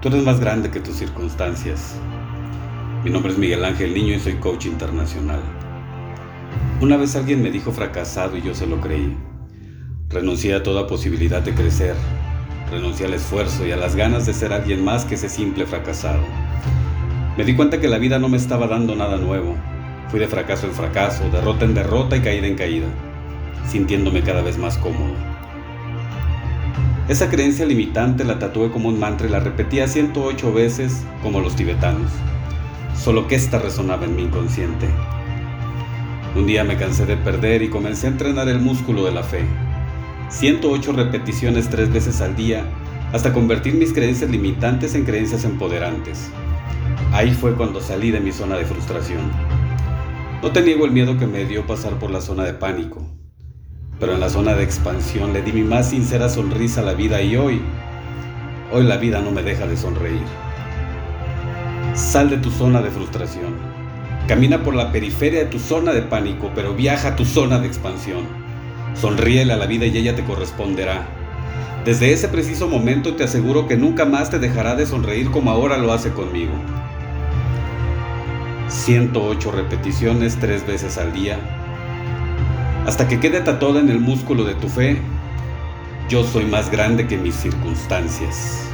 Tú eres más grande que tus circunstancias. Mi nombre es Miguel Ángel Niño y soy coach internacional. Una vez alguien me dijo fracasado y yo se lo creí. Renuncié a toda posibilidad de crecer. Renuncié al esfuerzo y a las ganas de ser alguien más que ese simple fracasado. Me di cuenta que la vida no me estaba dando nada nuevo. Fui de fracaso en fracaso, derrota en derrota y caída en caída, sintiéndome cada vez más cómodo. Esa creencia limitante la tatué como un mantra y la repetía 108 veces como los tibetanos, solo que esta resonaba en mi inconsciente. Un día me cansé de perder y comencé a entrenar el músculo de la fe. 108 repeticiones tres veces al día hasta convertir mis creencias limitantes en creencias empoderantes. Ahí fue cuando salí de mi zona de frustración. No te el miedo que me dio pasar por la zona de pánico, pero en la zona de expansión le di mi más sincera sonrisa a la vida y hoy, hoy la vida no me deja de sonreír. Sal de tu zona de frustración. Camina por la periferia de tu zona de pánico, pero viaja a tu zona de expansión. Sonríele a la vida y ella te corresponderá. Desde ese preciso momento te aseguro que nunca más te dejará de sonreír como ahora lo hace conmigo. 108 repeticiones tres veces al día hasta que quede tatuada en el músculo de tu fe, yo soy más grande que mis circunstancias.